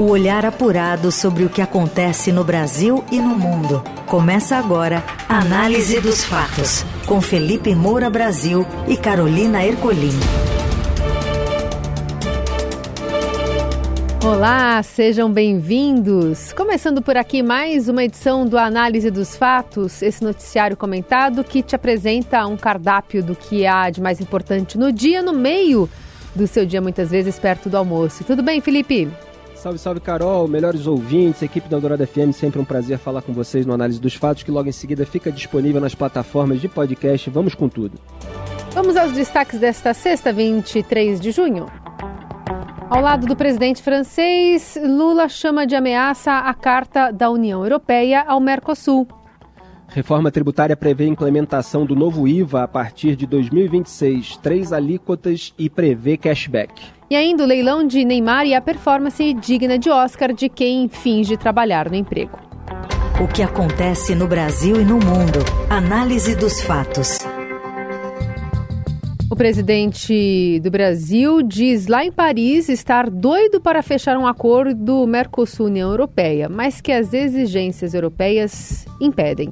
O olhar apurado sobre o que acontece no Brasil e no mundo. Começa agora a Análise dos Fatos, com Felipe Moura Brasil e Carolina Ercolim. Olá, sejam bem-vindos. Começando por aqui mais uma edição do Análise dos Fatos, esse noticiário comentado que te apresenta um cardápio do que há de mais importante no dia, no meio do seu dia, muitas vezes perto do almoço. Tudo bem, Felipe? Salve, salve, Carol, melhores ouvintes, equipe da Dourada FM, sempre um prazer falar com vocês no Análise dos Fatos, que logo em seguida fica disponível nas plataformas de podcast. Vamos com tudo. Vamos aos destaques desta sexta, 23 de junho. Ao lado do presidente francês, Lula chama de ameaça a Carta da União Europeia ao Mercosul. Reforma tributária prevê implementação do novo IVA a partir de 2026, três alíquotas e prevê cashback. E ainda o leilão de Neymar e a performance digna de Oscar de quem finge trabalhar no emprego. O que acontece no Brasil e no mundo. Análise dos fatos. O presidente do Brasil diz lá em Paris estar doido para fechar um acordo Mercosul-União Europeia, mas que as exigências europeias impedem.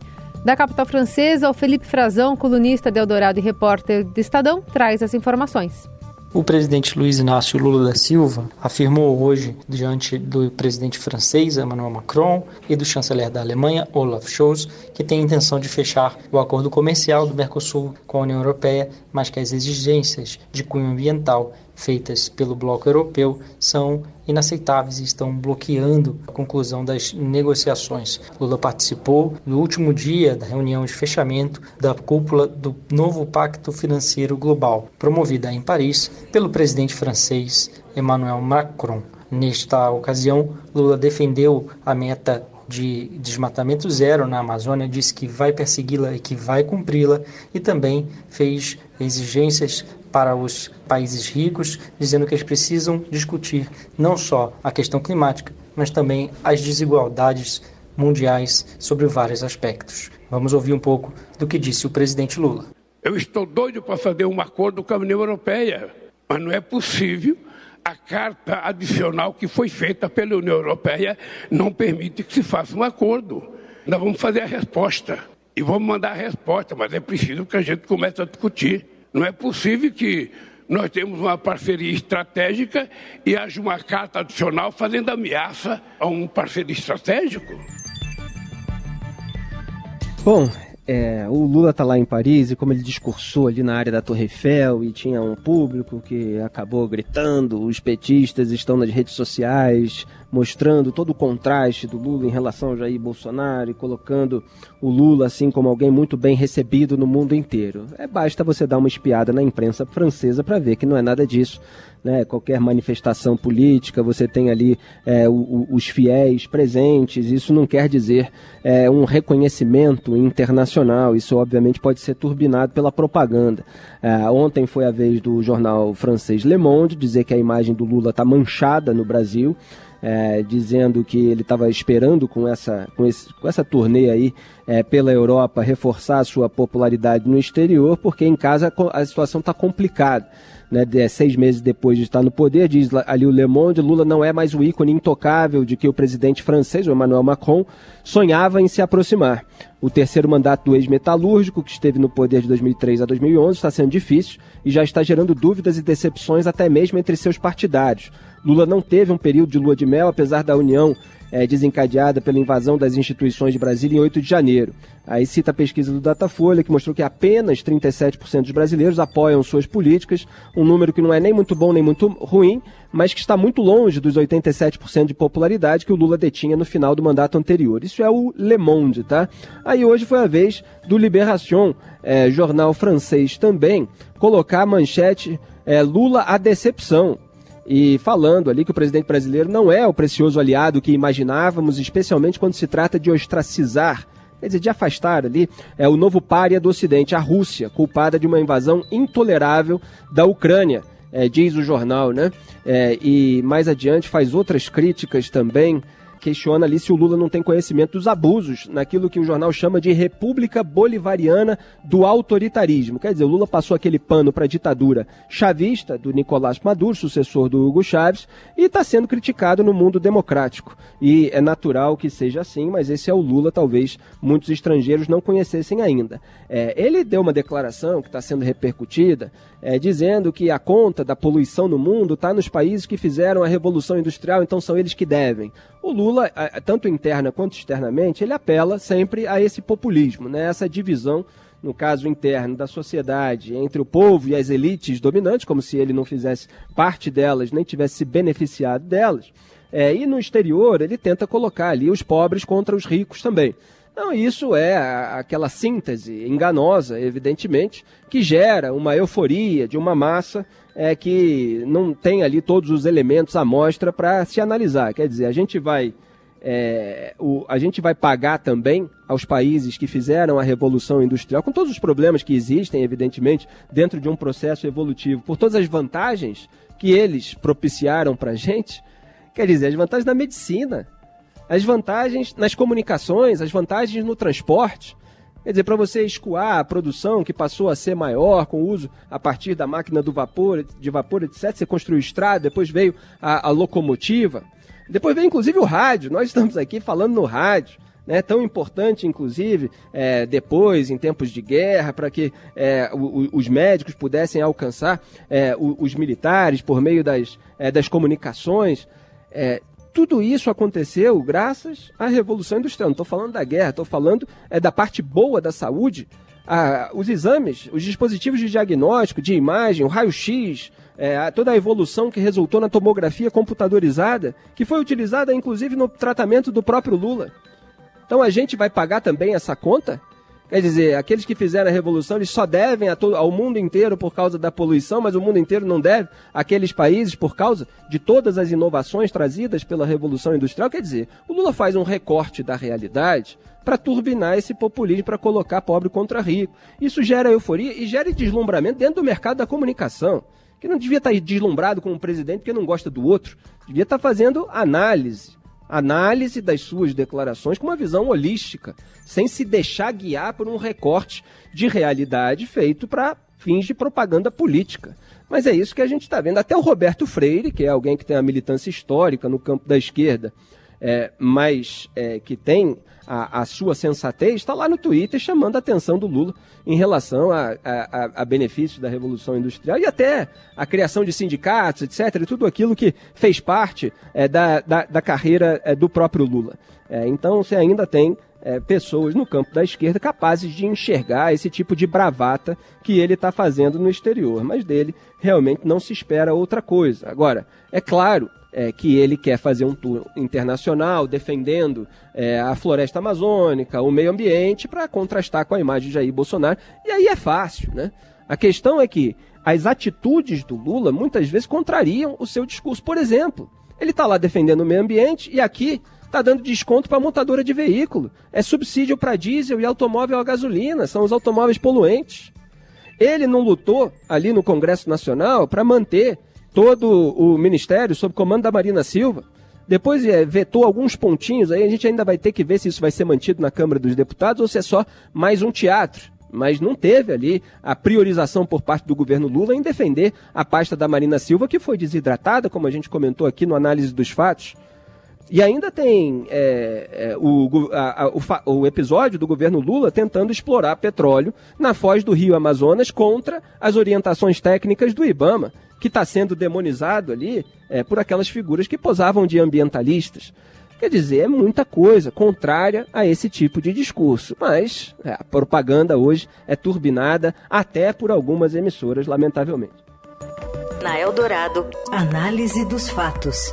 Da capital francesa, o Felipe Frazão, colunista de Eldorado e repórter do Estadão, traz as informações. O presidente Luiz Inácio Lula da Silva afirmou hoje, diante do presidente francês Emmanuel Macron e do chanceler da Alemanha Olaf Scholz, que tem a intenção de fechar o acordo comercial do Mercosul com a União Europeia, mas que as exigências de cunho ambiental feitas pelo bloco europeu são inaceitáveis e estão bloqueando a conclusão das negociações. Lula participou no último dia da reunião de fechamento da cúpula do novo Pacto Financeiro Global, promovida em Paris pelo presidente francês Emmanuel Macron. Nesta ocasião, Lula defendeu a meta de desmatamento zero na Amazônia, disse que vai persegui-la e que vai cumpri-la, e também fez exigências para os países ricos, dizendo que eles precisam discutir não só a questão climática, mas também as desigualdades mundiais sobre vários aspectos. Vamos ouvir um pouco do que disse o presidente Lula. Eu estou doido para fazer um acordo com a União Europeia, mas não é possível. A carta adicional que foi feita pela União Europeia não permite que se faça um acordo. Nós vamos fazer a resposta e vamos mandar a resposta, mas é preciso que a gente comece a discutir. Não é possível que nós temos uma parceria estratégica e haja uma carta adicional fazendo ameaça a um parceiro estratégico. Bom, é, o Lula está lá em Paris e como ele discursou ali na área da Torre Eiffel e tinha um público que acabou gritando, os petistas estão nas redes sociais mostrando todo o contraste do Lula em relação ao Jair Bolsonaro e colocando o Lula assim como alguém muito bem recebido no mundo inteiro. É basta você dar uma espiada na imprensa francesa para ver que não é nada disso. Né, qualquer manifestação política, você tem ali é, o, o, os fiéis presentes, isso não quer dizer é, um reconhecimento internacional, isso obviamente pode ser turbinado pela propaganda. É, ontem foi a vez do jornal francês Le Monde dizer que a imagem do Lula está manchada no Brasil é, dizendo que ele estava esperando com essa, com, esse, com essa turnê aí é, pela Europa reforçar a sua popularidade no exterior, porque em casa a situação está complicada né, de, seis meses depois de estar no poder, diz ali o Le Monde, Lula não é mais o ícone intocável de que o presidente francês, o Emmanuel Macron, sonhava em se aproximar. O terceiro mandato do ex-metalúrgico, que esteve no poder de 2003 a 2011, está sendo difícil e já está gerando dúvidas e decepções até mesmo entre seus partidários. Lula não teve um período de lua de mel, apesar da união é, desencadeada pela invasão das instituições de Brasília em 8 de janeiro. Aí cita a pesquisa do Datafolha, que mostrou que apenas 37% dos brasileiros apoiam suas políticas, um número que não é nem muito bom nem muito ruim, mas que está muito longe dos 87% de popularidade que o Lula detinha no final do mandato anterior. Isso é o Le Monde, tá? Aí hoje foi a vez do Libération, é, jornal francês também, colocar a manchete é, Lula a decepção e falando ali que o presidente brasileiro não é o precioso aliado que imaginávamos, especialmente quando se trata de ostracizar quer dizer, de afastar ali, é o novo pária do Ocidente, a Rússia, culpada de uma invasão intolerável da Ucrânia, é, diz o jornal, né? É, e mais adiante faz outras críticas também questiona ali se o Lula não tem conhecimento dos abusos naquilo que o jornal chama de República Bolivariana do Autoritarismo. Quer dizer, o Lula passou aquele pano para a ditadura chavista do Nicolás Maduro, sucessor do Hugo Chávez, e está sendo criticado no mundo democrático. E é natural que seja assim, mas esse é o Lula, talvez muitos estrangeiros não conhecessem ainda. É, ele deu uma declaração que está sendo repercutida, é, dizendo que a conta da poluição no mundo está nos países que fizeram a Revolução Industrial, então são eles que devem. O Lula, tanto interna quanto externamente, ele apela sempre a esse populismo, né? essa divisão no caso interno da sociedade, entre o povo e as elites dominantes, como se ele não fizesse parte delas, nem tivesse se beneficiado delas. É, e no exterior, ele tenta colocar ali os pobres contra os ricos também. Então, isso é aquela síntese enganosa, evidentemente, que gera uma euforia de uma massa é, que não tem ali todos os elementos à mostra para se analisar. Quer dizer, a gente vai. É, o, a gente vai pagar também aos países que fizeram a revolução industrial, com todos os problemas que existem, evidentemente, dentro de um processo evolutivo, por todas as vantagens que eles propiciaram para a gente. Quer dizer, as vantagens da medicina, as vantagens nas comunicações, as vantagens no transporte. Quer dizer, para você escoar a produção que passou a ser maior com o uso a partir da máquina do vapor, de vapor, etc., você construiu estrada, depois veio a, a locomotiva, depois veio inclusive o rádio. Nós estamos aqui falando no rádio. Né, tão importante, inclusive, é, depois, em tempos de guerra, para que é, o, os médicos pudessem alcançar é, os militares por meio das, é, das comunicações. Tudo isso aconteceu graças à Revolução Industrial. Não estou falando da guerra, estou falando é, da parte boa da saúde. Ah, os exames, os dispositivos de diagnóstico, de imagem, o raio-x, é, toda a evolução que resultou na tomografia computadorizada, que foi utilizada inclusive no tratamento do próprio Lula. Então a gente vai pagar também essa conta? Quer dizer, aqueles que fizeram a revolução, eles só devem todo, ao mundo inteiro por causa da poluição, mas o mundo inteiro não deve àqueles países por causa de todas as inovações trazidas pela revolução industrial. Quer dizer, o Lula faz um recorte da realidade para turbinar esse populismo, para colocar pobre contra rico. Isso gera euforia e gera deslumbramento dentro do mercado da comunicação. Que não devia estar deslumbrado com um presidente porque não gosta do outro. Devia estar fazendo análise análise das suas declarações com uma visão holística, sem se deixar guiar por um recorte de realidade feito para fins de propaganda política. Mas é isso que a gente está vendo. Até o Roberto Freire, que é alguém que tem a militância histórica no campo da esquerda, é, mas é, que tem a, a sua sensatez, está lá no Twitter chamando a atenção do Lula em relação a, a, a benefícios da Revolução Industrial e até a criação de sindicatos, etc., e tudo aquilo que fez parte é, da, da, da, carreira é, do próprio Lula. É, então você ainda tem é, pessoas no campo da esquerda capazes de enxergar esse tipo de bravata que ele está fazendo no exterior, mas dele realmente não se espera outra coisa. Agora, é claro é, que ele quer fazer um tour internacional defendendo é, a floresta amazônica, o meio ambiente, para contrastar com a imagem de Jair Bolsonaro. E aí é fácil, né? A questão é que as atitudes do Lula muitas vezes contrariam o seu discurso. Por exemplo, ele está lá defendendo o meio ambiente e aqui está dando desconto para montadora de veículo. É subsídio para diesel e automóvel a gasolina, são os automóveis poluentes. Ele não lutou ali no Congresso Nacional para manter todo o ministério sob comando da Marina Silva. Depois é, vetou alguns pontinhos, aí a gente ainda vai ter que ver se isso vai ser mantido na Câmara dos Deputados ou se é só mais um teatro. Mas não teve ali a priorização por parte do governo Lula em defender a pasta da Marina Silva, que foi desidratada, como a gente comentou aqui no análise dos fatos. E ainda tem é, é, o, a, a, o, o, episódio do governo Lula tentando explorar petróleo na foz do rio Amazonas contra as orientações técnicas do Ibama, que está sendo demonizado ali é, por aquelas figuras que posavam de ambientalistas. Quer dizer, é muita coisa contrária a esse tipo de discurso. Mas é, a propaganda hoje é turbinada até por algumas emissoras, lamentavelmente. Na Eldorado, análise dos fatos.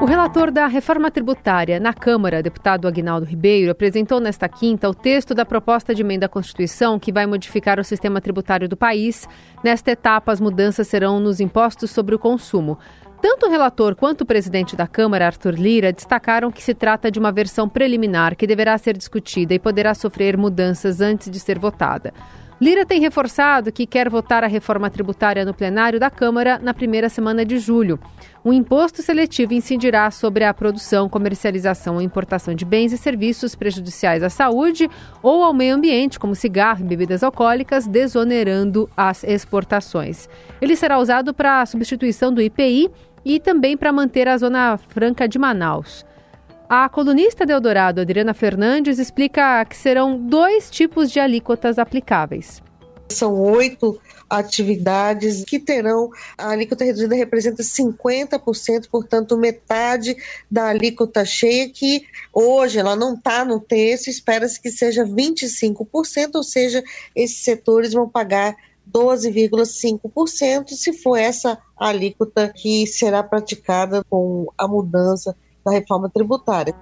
O relator da reforma tributária na Câmara, deputado Aguinaldo Ribeiro, apresentou nesta quinta o texto da proposta de emenda à Constituição que vai modificar o sistema tributário do país. Nesta etapa, as mudanças serão nos impostos sobre o consumo. Tanto o relator quanto o presidente da Câmara, Arthur Lira, destacaram que se trata de uma versão preliminar que deverá ser discutida e poderá sofrer mudanças antes de ser votada. Lira tem reforçado que quer votar a reforma tributária no plenário da Câmara na primeira semana de julho. O imposto seletivo incidirá sobre a produção, comercialização ou importação de bens e serviços prejudiciais à saúde ou ao meio ambiente, como cigarro e bebidas alcoólicas, desonerando as exportações. Ele será usado para a substituição do IPI e também para manter a Zona Franca de Manaus. A colunista de Eldorado, Adriana Fernandes, explica que serão dois tipos de alíquotas aplicáveis. São oito atividades que terão a alíquota reduzida representa 50%, portanto metade da alíquota cheia que hoje ela não está no texto, espera-se que seja 25%, ou seja, esses setores vão pagar 12,5% se for essa alíquota que será praticada com a mudança da reforma tributária.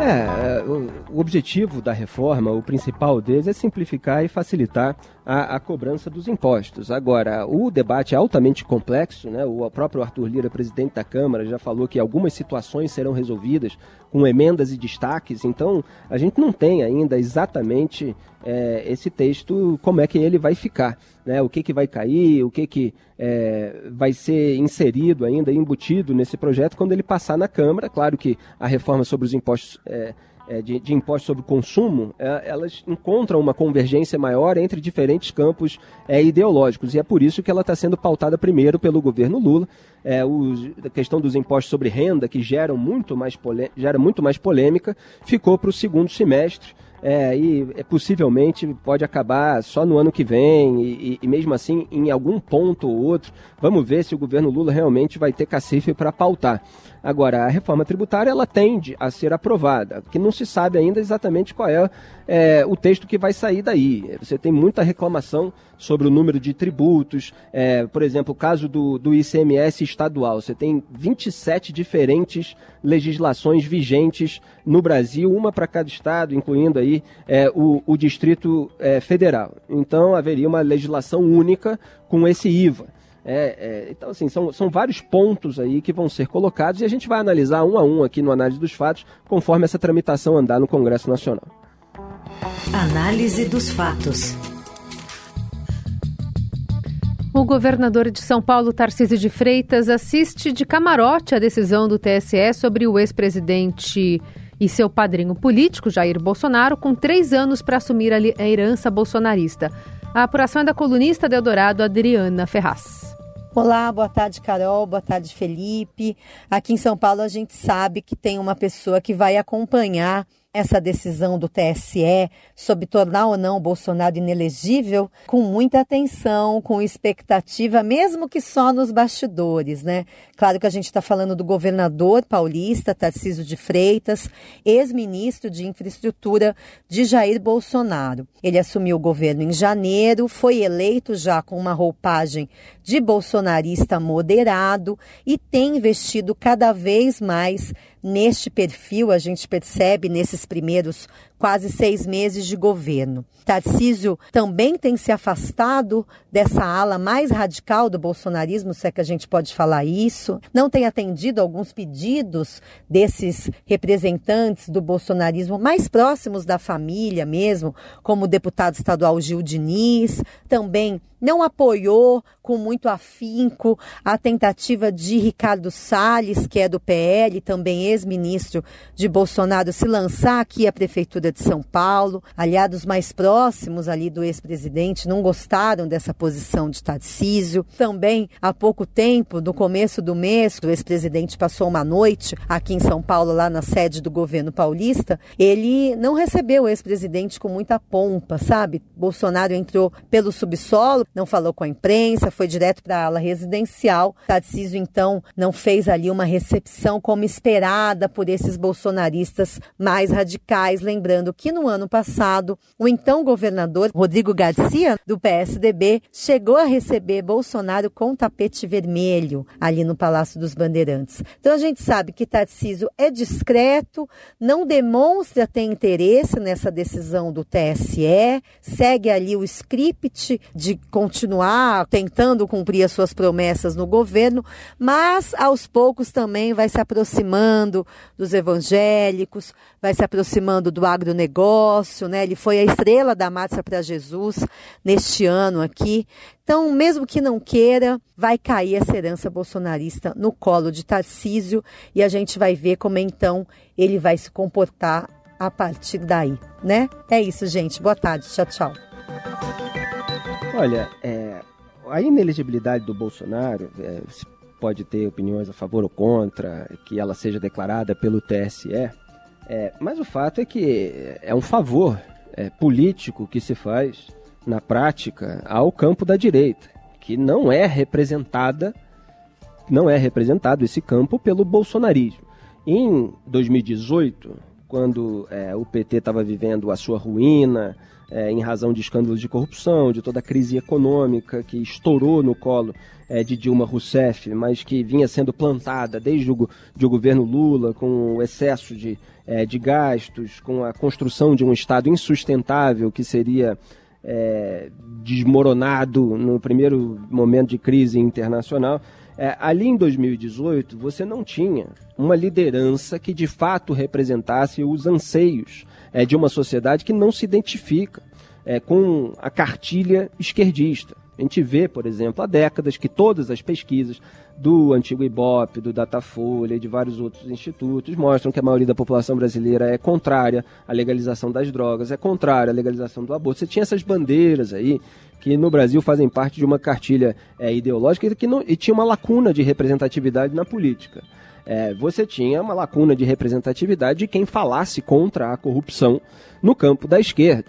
É, o objetivo da reforma, o principal deles, é simplificar e facilitar a, a, cobrança dos impostos. Agora, o debate é altamente complexo, né? o próprio Arthur Lira, presidente da Câmara, já falou que algumas situações serão resolvidas com emendas e destaques, então a gente não tem ainda exatamente é, esse texto, como é que ele vai ficar, né? o que, que vai cair, o que, que é, vai ser inserido ainda, embutido nesse projeto quando ele passar na Câmara. Claro que a reforma sobre os impostos. É, é, de, de impostos sobre consumo, é, elas encontram uma convergência maior entre diferentes campos é, ideológicos. E é por isso que ela está sendo pautada primeiro pelo governo Lula. É, o, a questão dos impostos sobre renda, que geram muito mais gera muito mais polêmica, ficou para o segundo semestre. É, e é, possivelmente pode acabar só no ano que vem, e, e, mesmo assim, em algum ponto ou outro, vamos ver se o governo Lula realmente vai ter cacife para pautar. Agora, a reforma tributária ela tende a ser aprovada, que não se sabe ainda exatamente qual é, é, o texto que vai sair daí. Você tem muita reclamação sobre o número de tributos, é, por exemplo, o caso do, do ICMS estadual. Você tem 27 diferentes legislações vigentes no Brasil, uma para cada estado, incluindo aí é, o, o Distrito é, Federal. Então, haveria uma legislação única com esse IVA. É, é, então, assim, são, são vários pontos aí que vão ser colocados e a gente vai analisar um a um aqui no Análise dos Fatos, conforme essa tramitação andar no Congresso Nacional. Análise dos Fatos. O governador de São Paulo, Tarcísio de Freitas, assiste de camarote a decisão do TSE sobre o ex-presidente e seu padrinho político, Jair Bolsonaro, com três anos para assumir a herança bolsonarista. A apuração é da colunista de Eldorado, Adriana Ferraz. Olá, boa tarde, Carol, boa tarde, Felipe. Aqui em São Paulo a gente sabe que tem uma pessoa que vai acompanhar essa decisão do TSE sobre tornar ou não Bolsonaro inelegível com muita atenção, com expectativa, mesmo que só nos bastidores, né? Claro que a gente está falando do governador paulista, Tarcísio de Freitas, ex-ministro de Infraestrutura de Jair Bolsonaro. Ele assumiu o governo em janeiro, foi eleito já com uma roupagem de bolsonarista moderado e tem investido cada vez mais neste perfil, a gente percebe nesses primeiros quase seis meses de governo. Tarcísio também tem se afastado dessa ala mais radical do bolsonarismo, se é que a gente pode falar isso. Não tem atendido alguns pedidos desses representantes do bolsonarismo mais próximos da família mesmo, como o deputado estadual Gil Diniz. Também não apoiou com muito afinco a tentativa de Ricardo Salles, que é do PL, também ex-ministro de Bolsonaro, se lançar aqui à prefeitura de São Paulo. Aliados mais próximos ali do ex-presidente não gostaram dessa posição de Tarcísio. Também, há pouco tempo, no começo do mês, o ex-presidente passou uma noite aqui em São Paulo, lá na sede do governo paulista. Ele não recebeu o ex-presidente com muita pompa, sabe? Bolsonaro entrou pelo subsolo, não falou com a imprensa, foi direto para a ala residencial. Tarcísio, então, não fez ali uma recepção como esperada por esses bolsonaristas mais radicais, lembrando lembrando que no ano passado, o então governador Rodrigo Garcia, do PSDB, chegou a receber Bolsonaro com tapete vermelho ali no Palácio dos Bandeirantes. Então a gente sabe que Tarcísio é discreto, não demonstra ter interesse nessa decisão do TSE, segue ali o script de continuar tentando cumprir as suas promessas no governo, mas aos poucos também vai se aproximando dos evangélicos, vai se aproximando do agro agronegócio, né? Ele foi a estrela da Marcha para Jesus neste ano aqui. Então, mesmo que não queira, vai cair essa herança bolsonarista no colo de Tarcísio e a gente vai ver como então ele vai se comportar a partir daí, né? É isso, gente. Boa tarde. Tchau, tchau. Olha, é, a inelegibilidade do Bolsonaro, é, pode ter opiniões a favor ou contra, que ela seja declarada pelo TSE, é, mas o fato é que é um favor é, político que se faz, na prática, ao campo da direita, que não é representada, não é representado esse campo pelo bolsonarismo. Em 2018, quando é, o PT estava vivendo a sua ruína, é, em razão de escândalos de corrupção, de toda a crise econômica que estourou no colo é, de Dilma Rousseff, mas que vinha sendo plantada desde o, de governo Lula, com o excesso de, é, de gastos, com a construção de um Estado insustentável que seria é, desmoronado no primeiro momento de crise internacional. É, ali em 2018, você não tinha uma liderança que de fato representasse os anseios é, de uma sociedade que não se identifica é, com a cartilha esquerdista. A gente vê, por exemplo, há décadas que todas as pesquisas do antigo Ibope, do Datafolha e de vários outros institutos mostram que a maioria da população brasileira é contrária à legalização das drogas, é contrária à legalização do aborto. Você tinha essas bandeiras aí que no Brasil fazem parte de uma cartilha é, ideológica e que não, e tinha uma lacuna de representatividade na política é, você tinha uma lacuna de representatividade de quem falasse contra a corrupção no campo da esquerda.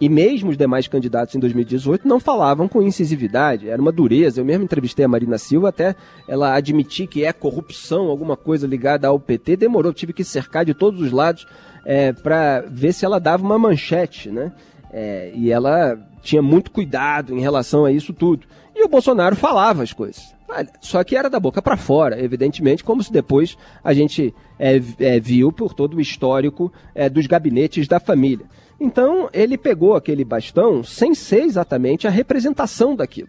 E mesmo os demais candidatos em 2018 não falavam com incisividade, era uma dureza. Eu mesmo entrevistei a Marina Silva até ela admitir que é corrupção, alguma coisa ligada ao PT. Demorou, tive que cercar de todos os lados é, para ver se ela dava uma manchete, né? É, e ela tinha muito cuidado em relação a isso tudo. E o Bolsonaro falava as coisas. Só que era da boca para fora, evidentemente, como se depois a gente é, é, viu por todo o histórico é, dos gabinetes da família. Então ele pegou aquele bastão sem ser exatamente a representação daquilo.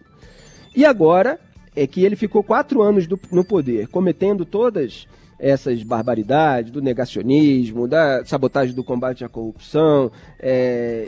E agora é que ele ficou quatro anos do, no poder, cometendo todas essas barbaridades do negacionismo, da sabotagem do combate à corrupção, é,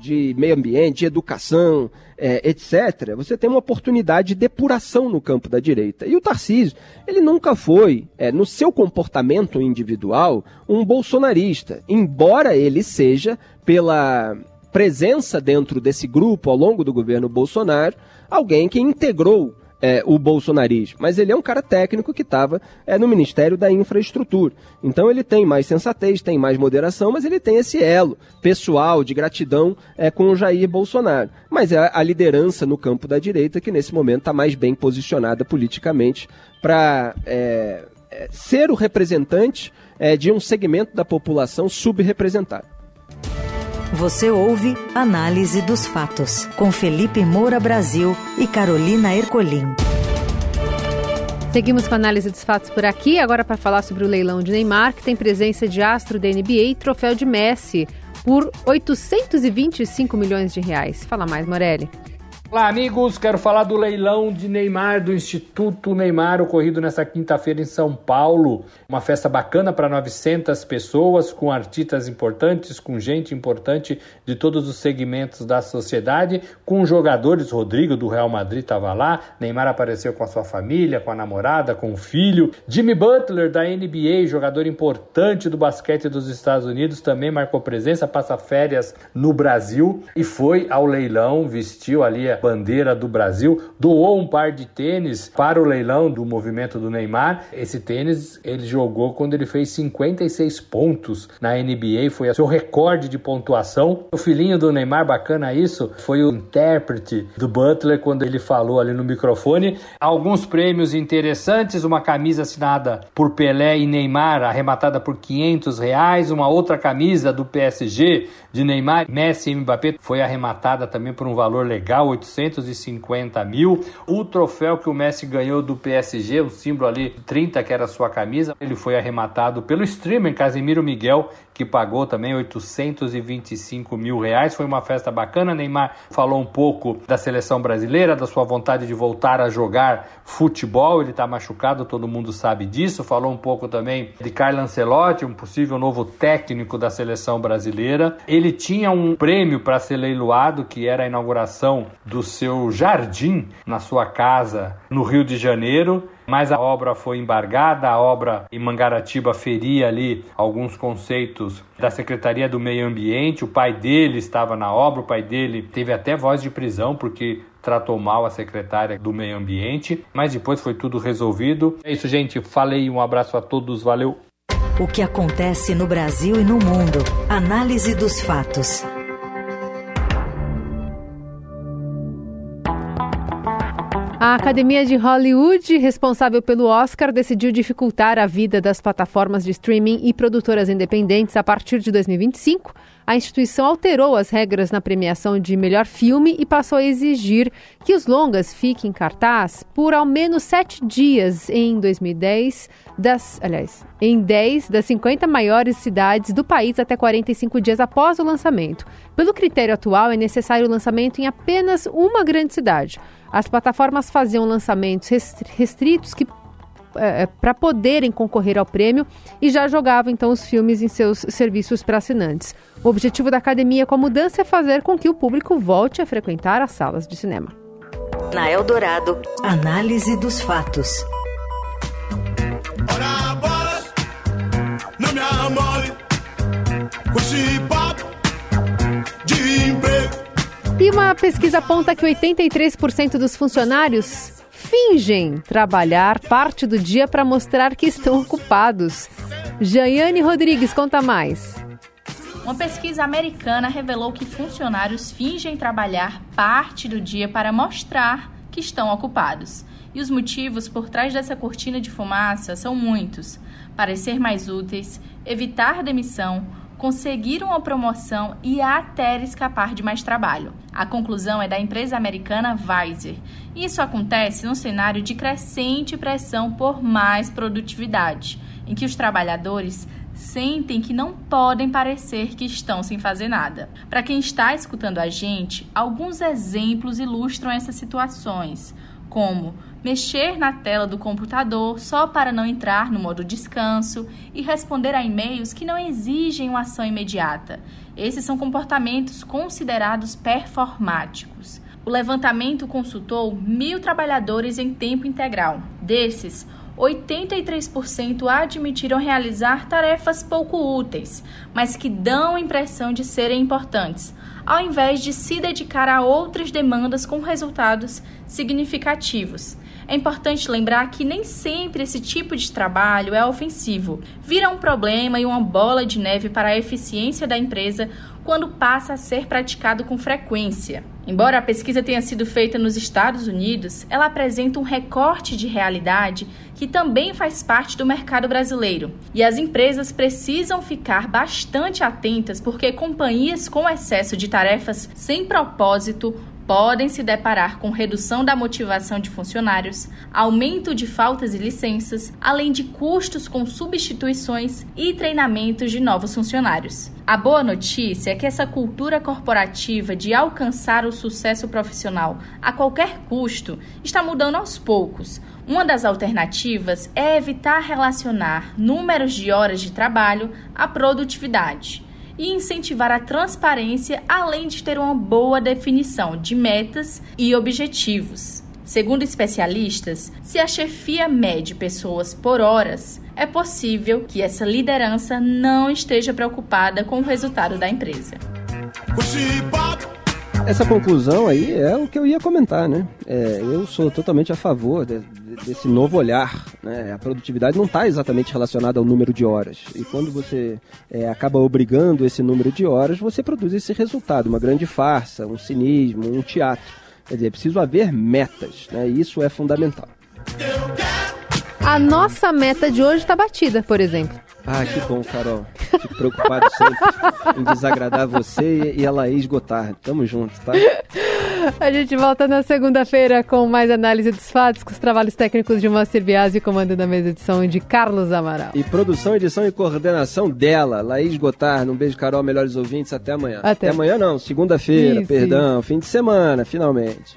de meio ambiente, de educação, é, etc., você tem uma oportunidade de depuração no campo da direita. E o Tarcísio, ele nunca foi, é, no seu comportamento individual, um bolsonarista, embora ele seja, pela presença dentro desse grupo ao longo do governo Bolsonaro, alguém que integrou é, o bolsonarismo, mas ele é um cara técnico que estava é, no Ministério da Infraestrutura. Então ele tem mais sensatez, tem mais moderação, mas ele tem esse elo pessoal de gratidão é, com o Jair Bolsonaro. Mas é a liderança no campo da direita que nesse momento está mais bem posicionada politicamente para é, é, ser o representante é, de um segmento da população subrepresentado. Você ouve Análise dos Fatos, com Felipe Moura Brasil e Carolina Ercolim. Seguimos com a análise dos fatos por aqui, agora para falar sobre o leilão de Neymar, que tem presença de astro da NBA e troféu de Messi por 825 milhões de reais. Fala mais, Morelli. Olá, amigos. Quero falar do leilão de Neymar do Instituto Neymar, ocorrido nesta quinta-feira em São Paulo. Uma festa bacana para 900 pessoas, com artistas importantes, com gente importante de todos os segmentos da sociedade, com jogadores. Rodrigo do Real Madrid estava lá, Neymar apareceu com a sua família, com a namorada, com o filho. Jimmy Butler da NBA, jogador importante do basquete dos Estados Unidos, também marcou presença, passa férias no Brasil e foi ao leilão, vestiu ali bandeira do Brasil, doou um par de tênis para o leilão do movimento do Neymar. Esse tênis ele jogou quando ele fez 56 pontos na NBA, foi o seu recorde de pontuação. O filhinho do Neymar, bacana isso, foi o intérprete do Butler quando ele falou ali no microfone. Alguns prêmios interessantes, uma camisa assinada por Pelé e Neymar, arrematada por 500 reais, uma outra camisa do PSG de Neymar, Messi e Mbappé foi arrematada também por um valor legal, 850 mil. O troféu que o Messi ganhou do PSG, o símbolo ali 30 que era sua camisa, ele foi arrematado pelo streamer Casemiro Miguel, que pagou também 825 mil reais. Foi uma festa bacana. Neymar falou um pouco da seleção brasileira, da sua vontade de voltar a jogar futebol. Ele está machucado, todo mundo sabe disso. Falou um pouco também de Carlo Ancelotti, um possível novo técnico da seleção brasileira. Ele tinha um prêmio para ser leiloado, que era a inauguração do seu jardim na sua casa no Rio de Janeiro mas a obra foi embargada, a obra em Mangaratiba feria ali alguns conceitos da Secretaria do Meio Ambiente, o pai dele estava na obra, o pai dele teve até voz de prisão porque tratou mal a secretária do Meio Ambiente, mas depois foi tudo resolvido. É isso, gente. Falei, um abraço a todos, valeu. O que acontece no Brasil e no mundo. Análise dos fatos. A Academia de Hollywood, responsável pelo Oscar, decidiu dificultar a vida das plataformas de streaming e produtoras independentes a partir de 2025. A instituição alterou as regras na premiação de melhor filme e passou a exigir que os longas fiquem em cartaz por ao menos sete dias em 2010, das, aliás, em 10 das 50 maiores cidades do país até 45 dias após o lançamento. Pelo critério atual, é necessário o lançamento em apenas uma grande cidade. As plataformas faziam lançamentos restritos que é, é para poderem concorrer ao prêmio e já jogavam então os filmes em seus serviços para assinantes. O objetivo da academia com a mudança é fazer com que o público volte a frequentar as salas de cinema. Na Eldorado, análise dos fatos. E uma pesquisa aponta que 83% dos funcionários fingem trabalhar parte do dia para mostrar que estão ocupados. Jaiane Rodrigues, conta mais. Uma pesquisa americana revelou que funcionários fingem trabalhar parte do dia para mostrar que estão ocupados. E os motivos por trás dessa cortina de fumaça são muitos: parecer mais úteis, evitar demissão, conseguir uma promoção e até escapar de mais trabalho. A conclusão é da empresa americana Pfizer. Isso acontece num cenário de crescente pressão por mais produtividade, em que os trabalhadores sentem que não podem parecer que estão sem fazer nada. Para quem está escutando a gente, alguns exemplos ilustram essas situações, como mexer na tela do computador só para não entrar no modo descanso e responder a e-mails que não exigem uma ação imediata. Esses são comportamentos considerados performáticos. O levantamento consultou mil trabalhadores em tempo integral. Desses, 83% admitiram realizar tarefas pouco úteis, mas que dão a impressão de serem importantes, ao invés de se dedicar a outras demandas com resultados significativos. É importante lembrar que nem sempre esse tipo de trabalho é ofensivo. Vira um problema e uma bola de neve para a eficiência da empresa quando passa a ser praticado com frequência. Embora a pesquisa tenha sido feita nos Estados Unidos, ela apresenta um recorte de realidade que também faz parte do mercado brasileiro. E as empresas precisam ficar bastante atentas porque companhias com excesso de tarefas sem propósito podem se deparar com redução da motivação de funcionários, aumento de faltas e licenças, além de custos com substituições e treinamentos de novos funcionários. A boa notícia é que essa cultura corporativa de alcançar o sucesso profissional a qualquer custo está mudando aos poucos. Uma das alternativas é evitar relacionar números de horas de trabalho à produtividade e incentivar a transparência, além de ter uma boa definição de metas e objetivos. Segundo especialistas, se a chefia mede pessoas por horas, é possível que essa liderança não esteja preocupada com o resultado da empresa. Essa conclusão aí é o que eu ia comentar, né? É, eu sou totalmente a favor de, desse novo olhar. Né? A produtividade não está exatamente relacionada ao número de horas. E quando você é, acaba obrigando esse número de horas, você produz esse resultado, uma grande farsa, um cinismo, um teatro. Quer dizer, é preciso haver metas, né? isso é fundamental. A nossa meta de hoje está batida, por exemplo. Ah, que bom, Carol. Fico preocupado sempre em desagradar você e a Laís Gotar. Tamo junto, tá? A gente volta na segunda-feira com mais análise dos fatos, com os trabalhos técnicos de Moacir Biasi, comando da mesa edição de Carlos Amaral. E produção, edição e coordenação dela, Laís Gotar. Um beijo, Carol, melhores ouvintes. Até amanhã. Até, Até amanhã não, segunda-feira, perdão, isso. fim de semana, finalmente.